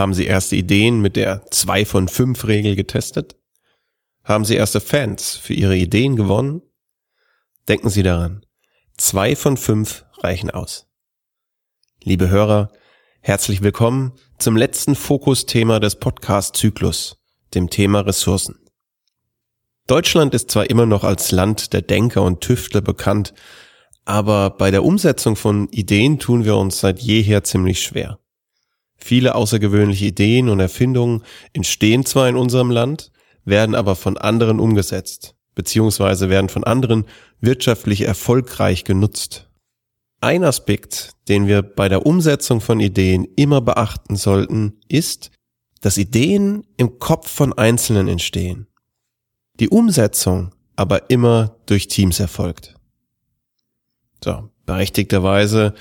Haben Sie erste Ideen mit der 2 von 5 Regel getestet? Haben Sie erste Fans für Ihre Ideen gewonnen? Denken Sie daran, 2 von 5 reichen aus. Liebe Hörer, herzlich willkommen zum letzten Fokusthema des Podcast-Zyklus, dem Thema Ressourcen. Deutschland ist zwar immer noch als Land der Denker und Tüftler bekannt, aber bei der Umsetzung von Ideen tun wir uns seit jeher ziemlich schwer. Viele außergewöhnliche Ideen und Erfindungen entstehen zwar in unserem Land, werden aber von anderen umgesetzt, beziehungsweise werden von anderen wirtschaftlich erfolgreich genutzt. Ein Aspekt, den wir bei der Umsetzung von Ideen immer beachten sollten, ist, dass Ideen im Kopf von Einzelnen entstehen. Die Umsetzung aber immer durch Teams erfolgt. So, berechtigterweise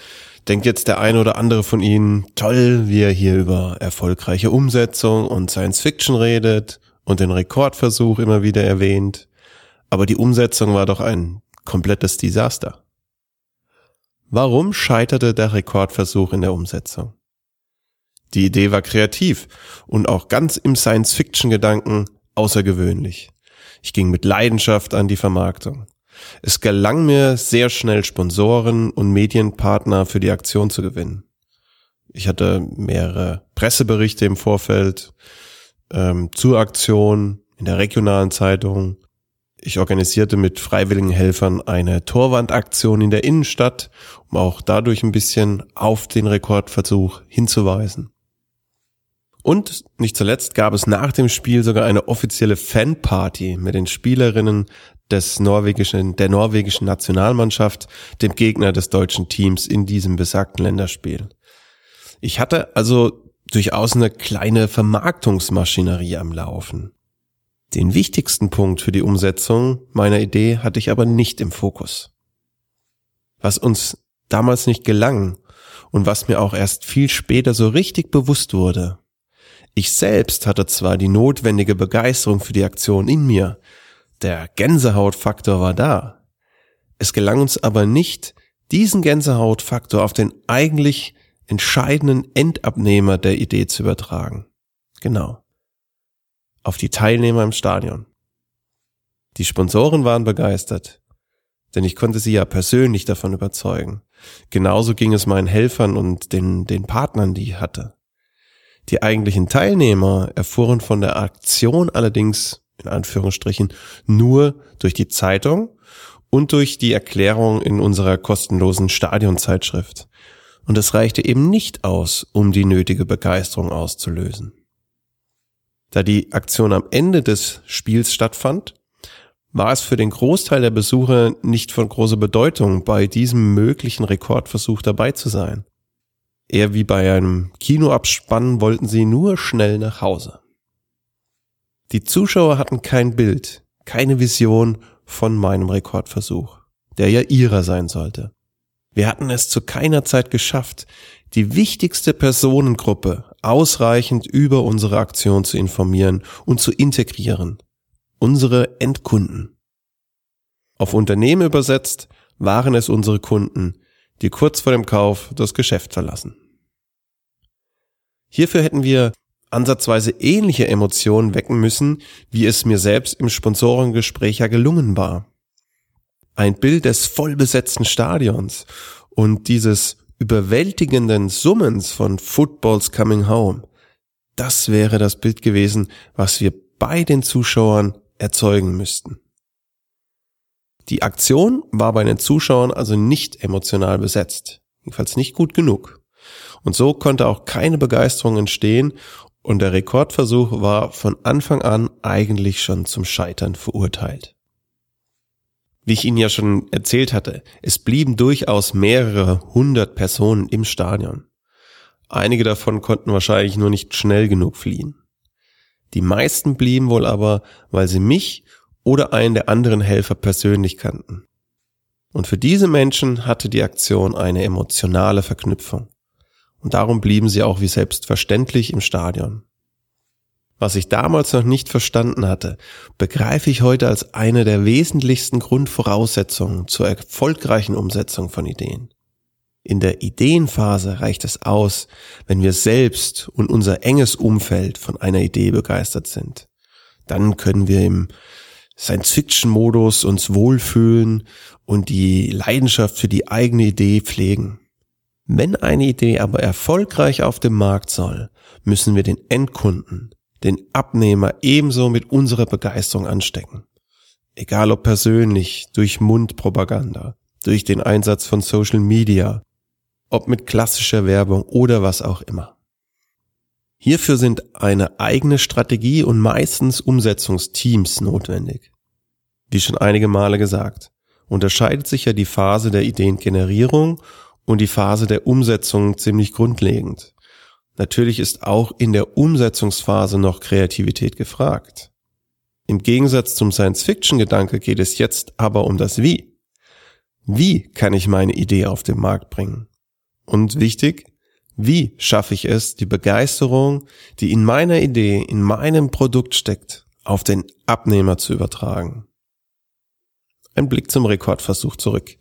denkt jetzt der eine oder andere von Ihnen, toll, wie er hier über erfolgreiche Umsetzung und Science Fiction redet und den Rekordversuch immer wieder erwähnt. Aber die Umsetzung war doch ein komplettes Desaster. Warum scheiterte der Rekordversuch in der Umsetzung? Die Idee war kreativ und auch ganz im Science-Fiction-Gedanken außergewöhnlich. Ich ging mit Leidenschaft an die Vermarktung. Es gelang mir sehr schnell Sponsoren und Medienpartner für die Aktion zu gewinnen. Ich hatte mehrere Presseberichte im Vorfeld ähm, zur Aktion in der regionalen Zeitung. Ich organisierte mit freiwilligen Helfern eine Torwandaktion in der Innenstadt, um auch dadurch ein bisschen auf den Rekordversuch hinzuweisen. Und nicht zuletzt gab es nach dem Spiel sogar eine offizielle Fanparty mit den Spielerinnen des norwegischen, der norwegischen Nationalmannschaft, dem Gegner des deutschen Teams in diesem besagten Länderspiel. Ich hatte also durchaus eine kleine Vermarktungsmaschinerie am Laufen. Den wichtigsten Punkt für die Umsetzung meiner Idee hatte ich aber nicht im Fokus. Was uns damals nicht gelang und was mir auch erst viel später so richtig bewusst wurde. Ich selbst hatte zwar die notwendige Begeisterung für die Aktion in mir, der Gänsehautfaktor war da. Es gelang uns aber nicht, diesen Gänsehautfaktor auf den eigentlich entscheidenden Endabnehmer der Idee zu übertragen. Genau. Auf die Teilnehmer im Stadion. Die Sponsoren waren begeistert, denn ich konnte sie ja persönlich davon überzeugen. Genauso ging es meinen Helfern und den, den Partnern, die ich hatte. Die eigentlichen Teilnehmer erfuhren von der Aktion allerdings in Anführungsstrichen nur durch die Zeitung und durch die Erklärung in unserer kostenlosen Stadionzeitschrift. Und es reichte eben nicht aus, um die nötige Begeisterung auszulösen. Da die Aktion am Ende des Spiels stattfand, war es für den Großteil der Besucher nicht von großer Bedeutung, bei diesem möglichen Rekordversuch dabei zu sein. Eher wie bei einem Kinoabspann wollten sie nur schnell nach Hause. Die Zuschauer hatten kein Bild, keine Vision von meinem Rekordversuch, der ja ihrer sein sollte. Wir hatten es zu keiner Zeit geschafft, die wichtigste Personengruppe ausreichend über unsere Aktion zu informieren und zu integrieren. Unsere Endkunden. Auf Unternehmen übersetzt waren es unsere Kunden, die kurz vor dem Kauf das Geschäft verlassen. Hierfür hätten wir ansatzweise ähnliche Emotionen wecken müssen, wie es mir selbst im Sponsorengespräch ja gelungen war. Ein Bild des vollbesetzten Stadions und dieses überwältigenden Summens von Footballs Coming Home. Das wäre das Bild gewesen, was wir bei den Zuschauern erzeugen müssten. Die Aktion war bei den Zuschauern also nicht emotional besetzt, jedenfalls nicht gut genug. Und so konnte auch keine Begeisterung entstehen und der Rekordversuch war von Anfang an eigentlich schon zum Scheitern verurteilt. Wie ich Ihnen ja schon erzählt hatte, es blieben durchaus mehrere hundert Personen im Stadion. Einige davon konnten wahrscheinlich nur nicht schnell genug fliehen. Die meisten blieben wohl aber, weil sie mich oder einen der anderen Helfer persönlich kannten. Und für diese Menschen hatte die Aktion eine emotionale Verknüpfung. Und darum blieben sie auch wie selbstverständlich im Stadion. Was ich damals noch nicht verstanden hatte, begreife ich heute als eine der wesentlichsten Grundvoraussetzungen zur erfolgreichen Umsetzung von Ideen. In der Ideenphase reicht es aus, wenn wir selbst und unser enges Umfeld von einer Idee begeistert sind. Dann können wir im Science-Fiction-Modus uns wohlfühlen und die Leidenschaft für die eigene Idee pflegen. Wenn eine Idee aber erfolgreich auf dem Markt soll, müssen wir den Endkunden, den Abnehmer ebenso mit unserer Begeisterung anstecken. Egal ob persönlich, durch Mundpropaganda, durch den Einsatz von Social Media, ob mit klassischer Werbung oder was auch immer. Hierfür sind eine eigene Strategie und meistens Umsetzungsteams notwendig. Wie schon einige Male gesagt, unterscheidet sich ja die Phase der Ideengenerierung und die Phase der Umsetzung ziemlich grundlegend. Natürlich ist auch in der Umsetzungsphase noch Kreativität gefragt. Im Gegensatz zum Science-Fiction-Gedanke geht es jetzt aber um das Wie. Wie kann ich meine Idee auf den Markt bringen? Und wichtig, wie schaffe ich es, die Begeisterung, die in meiner Idee, in meinem Produkt steckt, auf den Abnehmer zu übertragen? Ein Blick zum Rekordversuch zurück.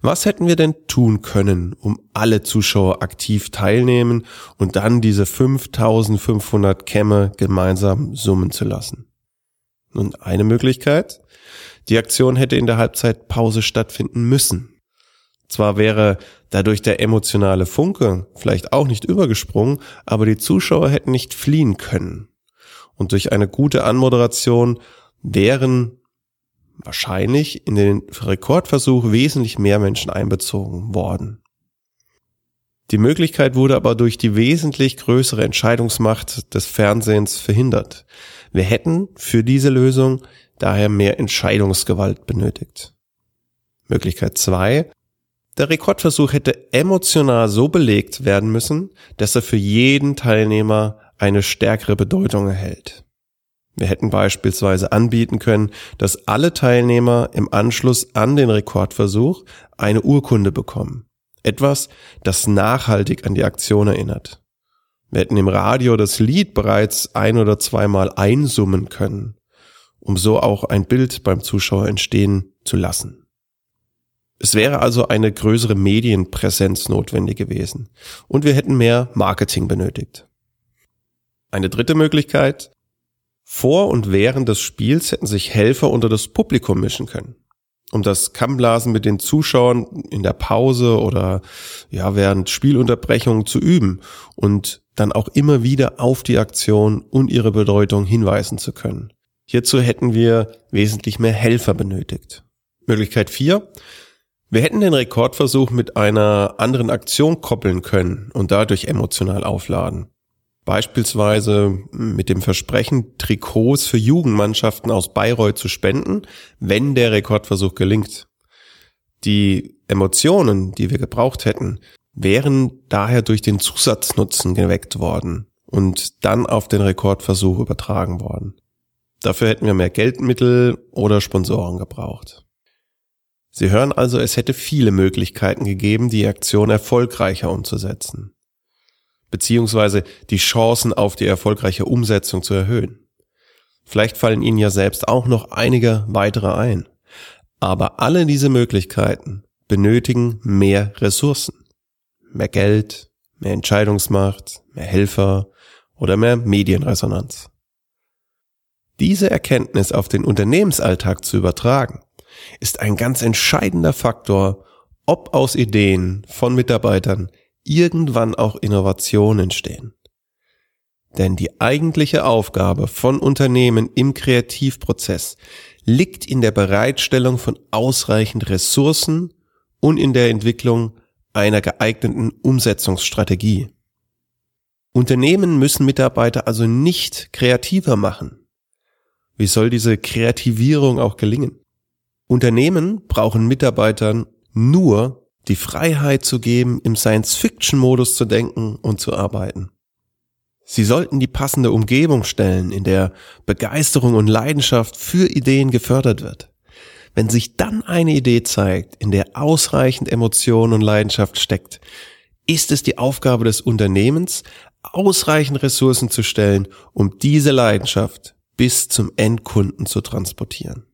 Was hätten wir denn tun können, um alle Zuschauer aktiv teilnehmen und dann diese 5500 Kämme gemeinsam summen zu lassen? Nun, eine Möglichkeit. Die Aktion hätte in der Halbzeitpause stattfinden müssen. Zwar wäre dadurch der emotionale Funke vielleicht auch nicht übergesprungen, aber die Zuschauer hätten nicht fliehen können. Und durch eine gute Anmoderation wären wahrscheinlich in den Rekordversuch wesentlich mehr Menschen einbezogen worden. Die Möglichkeit wurde aber durch die wesentlich größere Entscheidungsmacht des Fernsehens verhindert. Wir hätten für diese Lösung daher mehr Entscheidungsgewalt benötigt. Möglichkeit zwei: Der Rekordversuch hätte emotional so belegt werden müssen, dass er für jeden Teilnehmer eine stärkere Bedeutung erhält. Wir hätten beispielsweise anbieten können, dass alle Teilnehmer im Anschluss an den Rekordversuch eine Urkunde bekommen. Etwas, das nachhaltig an die Aktion erinnert. Wir hätten im Radio das Lied bereits ein oder zweimal einsummen können, um so auch ein Bild beim Zuschauer entstehen zu lassen. Es wäre also eine größere Medienpräsenz notwendig gewesen und wir hätten mehr Marketing benötigt. Eine dritte Möglichkeit, vor und während des Spiels hätten sich Helfer unter das Publikum mischen können, um das Kammblasen mit den Zuschauern in der Pause oder ja während Spielunterbrechungen zu üben und dann auch immer wieder auf die Aktion und ihre Bedeutung hinweisen zu können. Hierzu hätten wir wesentlich mehr Helfer benötigt. Möglichkeit 4. Wir hätten den Rekordversuch mit einer anderen Aktion koppeln können und dadurch emotional aufladen. Beispielsweise mit dem Versprechen, Trikots für Jugendmannschaften aus Bayreuth zu spenden, wenn der Rekordversuch gelingt. Die Emotionen, die wir gebraucht hätten, wären daher durch den Zusatznutzen geweckt worden und dann auf den Rekordversuch übertragen worden. Dafür hätten wir mehr Geldmittel oder Sponsoren gebraucht. Sie hören also, es hätte viele Möglichkeiten gegeben, die Aktion erfolgreicher umzusetzen beziehungsweise die Chancen auf die erfolgreiche Umsetzung zu erhöhen. Vielleicht fallen Ihnen ja selbst auch noch einige weitere ein. Aber alle diese Möglichkeiten benötigen mehr Ressourcen. Mehr Geld, mehr Entscheidungsmacht, mehr Helfer oder mehr Medienresonanz. Diese Erkenntnis auf den Unternehmensalltag zu übertragen, ist ein ganz entscheidender Faktor, ob aus Ideen von Mitarbeitern irgendwann auch Innovationen entstehen. Denn die eigentliche Aufgabe von Unternehmen im Kreativprozess liegt in der Bereitstellung von ausreichend Ressourcen und in der Entwicklung einer geeigneten Umsetzungsstrategie. Unternehmen müssen Mitarbeiter also nicht kreativer machen. Wie soll diese Kreativierung auch gelingen? Unternehmen brauchen Mitarbeitern nur die Freiheit zu geben, im Science-Fiction-Modus zu denken und zu arbeiten. Sie sollten die passende Umgebung stellen, in der Begeisterung und Leidenschaft für Ideen gefördert wird. Wenn sich dann eine Idee zeigt, in der ausreichend Emotion und Leidenschaft steckt, ist es die Aufgabe des Unternehmens, ausreichend Ressourcen zu stellen, um diese Leidenschaft bis zum Endkunden zu transportieren.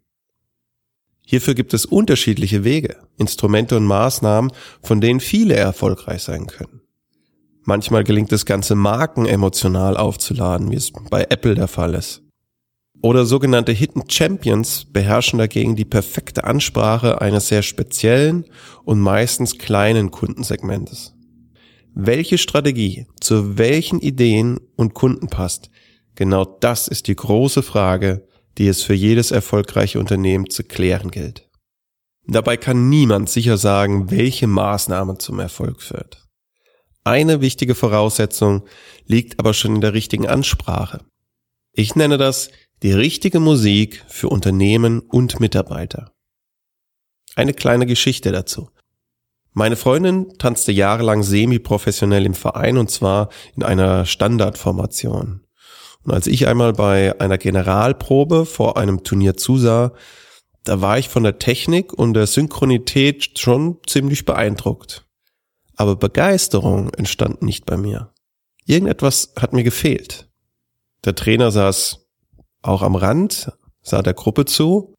Hierfür gibt es unterschiedliche Wege, Instrumente und Maßnahmen, von denen viele erfolgreich sein können. Manchmal gelingt es ganze Marken emotional aufzuladen, wie es bei Apple der Fall ist. Oder sogenannte Hidden Champions beherrschen dagegen die perfekte Ansprache eines sehr speziellen und meistens kleinen Kundensegmentes. Welche Strategie zu welchen Ideen und Kunden passt, genau das ist die große Frage, die es für jedes erfolgreiche Unternehmen zu klären gilt. Dabei kann niemand sicher sagen, welche Maßnahme zum Erfolg führt. Eine wichtige Voraussetzung liegt aber schon in der richtigen Ansprache. Ich nenne das die richtige Musik für Unternehmen und Mitarbeiter. Eine kleine Geschichte dazu. Meine Freundin tanzte jahrelang semi-professionell im Verein und zwar in einer Standardformation. Und als ich einmal bei einer Generalprobe vor einem Turnier zusah, da war ich von der Technik und der Synchronität schon ziemlich beeindruckt aber Begeisterung entstand nicht bei mir. Irgendetwas hat mir gefehlt. Der Trainer saß auch am Rand, sah der Gruppe zu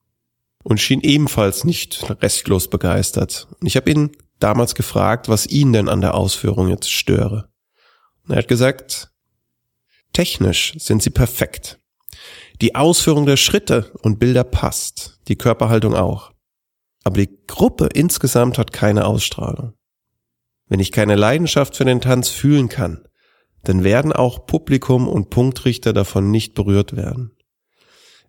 und schien ebenfalls nicht restlos begeistert. Und ich habe ihn damals gefragt, was ihn denn an der Ausführung jetzt störe. Und er hat gesagt, technisch sind sie perfekt. Die Ausführung der Schritte und Bilder passt, die Körperhaltung auch. Aber die Gruppe insgesamt hat keine Ausstrahlung. Wenn ich keine Leidenschaft für den Tanz fühlen kann, dann werden auch Publikum und Punktrichter davon nicht berührt werden.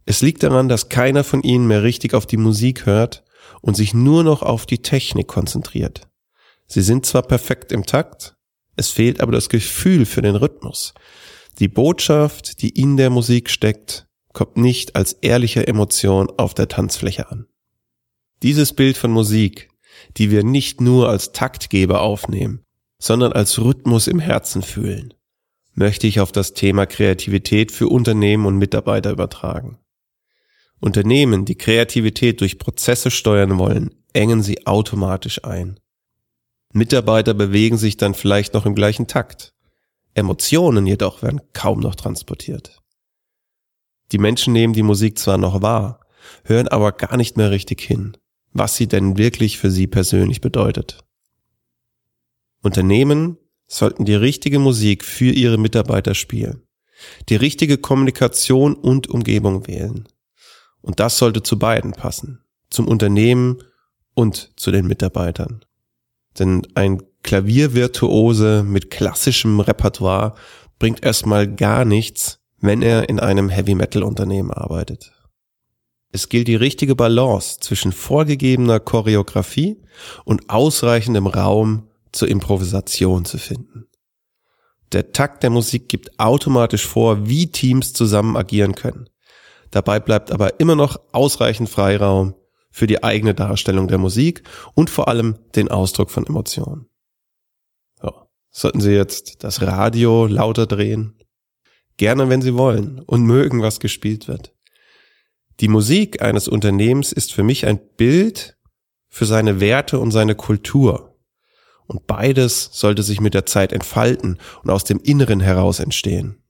Es liegt daran, dass keiner von ihnen mehr richtig auf die Musik hört und sich nur noch auf die Technik konzentriert. Sie sind zwar perfekt im Takt, es fehlt aber das Gefühl für den Rhythmus. Die Botschaft, die in der Musik steckt, kommt nicht als ehrliche Emotion auf der Tanzfläche an. Dieses Bild von Musik die wir nicht nur als Taktgeber aufnehmen, sondern als Rhythmus im Herzen fühlen, möchte ich auf das Thema Kreativität für Unternehmen und Mitarbeiter übertragen. Unternehmen, die Kreativität durch Prozesse steuern wollen, engen sie automatisch ein. Mitarbeiter bewegen sich dann vielleicht noch im gleichen Takt. Emotionen jedoch werden kaum noch transportiert. Die Menschen nehmen die Musik zwar noch wahr, hören aber gar nicht mehr richtig hin was sie denn wirklich für sie persönlich bedeutet. Unternehmen sollten die richtige Musik für ihre Mitarbeiter spielen, die richtige Kommunikation und Umgebung wählen. Und das sollte zu beiden passen, zum Unternehmen und zu den Mitarbeitern. Denn ein Klaviervirtuose mit klassischem Repertoire bringt erstmal gar nichts, wenn er in einem Heavy Metal Unternehmen arbeitet. Es gilt die richtige Balance zwischen vorgegebener Choreografie und ausreichendem Raum zur Improvisation zu finden. Der Takt der Musik gibt automatisch vor, wie Teams zusammen agieren können. Dabei bleibt aber immer noch ausreichend Freiraum für die eigene Darstellung der Musik und vor allem den Ausdruck von Emotionen. So. Sollten Sie jetzt das Radio lauter drehen? Gerne, wenn Sie wollen und mögen, was gespielt wird. Die Musik eines Unternehmens ist für mich ein Bild für seine Werte und seine Kultur. Und beides sollte sich mit der Zeit entfalten und aus dem Inneren heraus entstehen.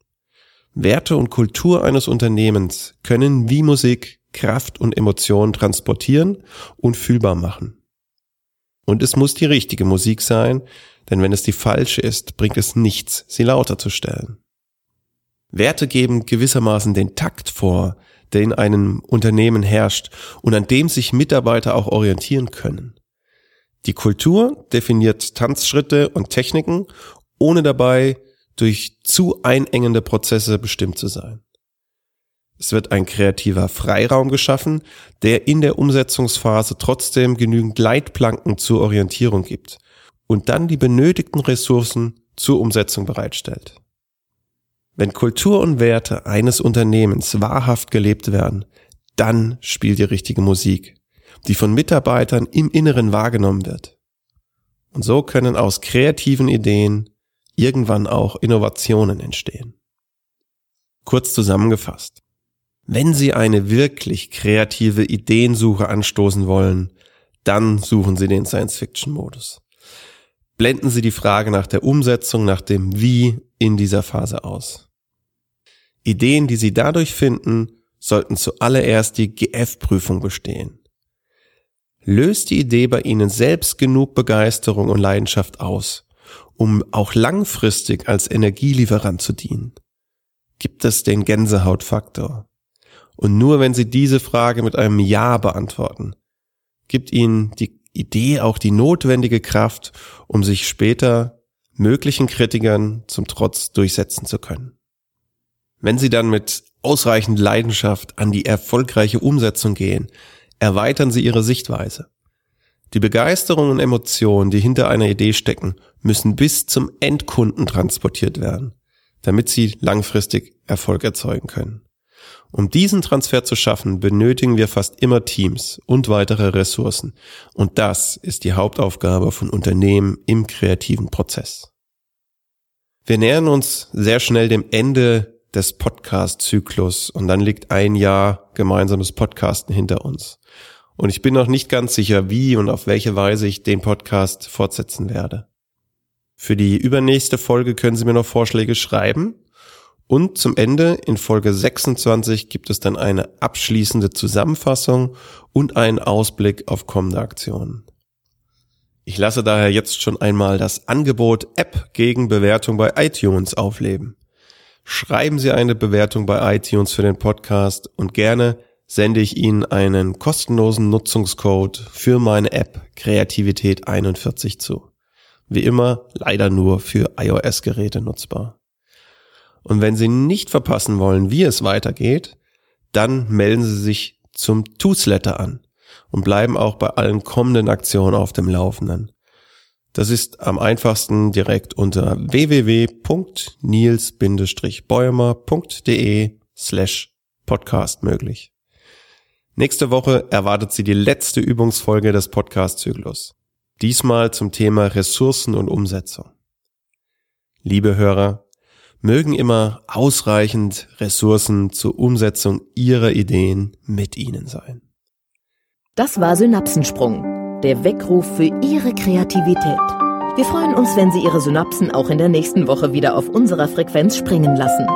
Werte und Kultur eines Unternehmens können wie Musik Kraft und Emotionen transportieren und fühlbar machen. Und es muss die richtige Musik sein, denn wenn es die falsche ist, bringt es nichts, sie lauter zu stellen. Werte geben gewissermaßen den Takt vor, der in einem Unternehmen herrscht und an dem sich Mitarbeiter auch orientieren können. Die Kultur definiert Tanzschritte und Techniken, ohne dabei durch zu einengende Prozesse bestimmt zu sein. Es wird ein kreativer Freiraum geschaffen, der in der Umsetzungsphase trotzdem genügend Leitplanken zur Orientierung gibt und dann die benötigten Ressourcen zur Umsetzung bereitstellt. Wenn Kultur und Werte eines Unternehmens wahrhaft gelebt werden, dann spielt die richtige Musik, die von Mitarbeitern im Inneren wahrgenommen wird. Und so können aus kreativen Ideen irgendwann auch Innovationen entstehen. Kurz zusammengefasst. Wenn Sie eine wirklich kreative Ideensuche anstoßen wollen, dann suchen Sie den Science-Fiction-Modus. Blenden Sie die Frage nach der Umsetzung, nach dem Wie in dieser Phase aus. Ideen, die Sie dadurch finden, sollten zuallererst die GF-Prüfung bestehen. Löst die Idee bei Ihnen selbst genug Begeisterung und Leidenschaft aus, um auch langfristig als Energielieferant zu dienen? Gibt es den Gänsehautfaktor? Und nur wenn Sie diese Frage mit einem Ja beantworten, gibt Ihnen die Idee auch die notwendige Kraft, um sich später möglichen Kritikern zum Trotz durchsetzen zu können. Wenn Sie dann mit ausreichend Leidenschaft an die erfolgreiche Umsetzung gehen, erweitern Sie Ihre Sichtweise. Die Begeisterung und Emotionen, die hinter einer Idee stecken, müssen bis zum Endkunden transportiert werden, damit sie langfristig Erfolg erzeugen können. Um diesen Transfer zu schaffen, benötigen wir fast immer Teams und weitere Ressourcen. Und das ist die Hauptaufgabe von Unternehmen im kreativen Prozess. Wir nähern uns sehr schnell dem Ende des Podcast-Zyklus und dann liegt ein Jahr gemeinsames Podcasten hinter uns. Und ich bin noch nicht ganz sicher, wie und auf welche Weise ich den Podcast fortsetzen werde. Für die übernächste Folge können Sie mir noch Vorschläge schreiben und zum Ende in Folge 26 gibt es dann eine abschließende Zusammenfassung und einen Ausblick auf kommende Aktionen. Ich lasse daher jetzt schon einmal das Angebot App gegen Bewertung bei iTunes aufleben. Schreiben Sie eine Bewertung bei iTunes für den Podcast und gerne sende ich Ihnen einen kostenlosen Nutzungscode für meine App Kreativität 41 zu. Wie immer leider nur für iOS-Geräte nutzbar. Und wenn Sie nicht verpassen wollen, wie es weitergeht, dann melden Sie sich zum Toolsletter an und bleiben auch bei allen kommenden Aktionen auf dem Laufenden. Das ist am einfachsten direkt unter www.nils-bäumer.de slash podcast möglich. Nächste Woche erwartet Sie die letzte Übungsfolge des Podcast-Zyklus. Diesmal zum Thema Ressourcen und Umsetzung. Liebe Hörer, mögen immer ausreichend Ressourcen zur Umsetzung Ihrer Ideen mit Ihnen sein. Das war Synapsensprung, der Weckruf für Ihre Kreativität. Wir freuen uns, wenn Sie Ihre Synapsen auch in der nächsten Woche wieder auf unserer Frequenz springen lassen.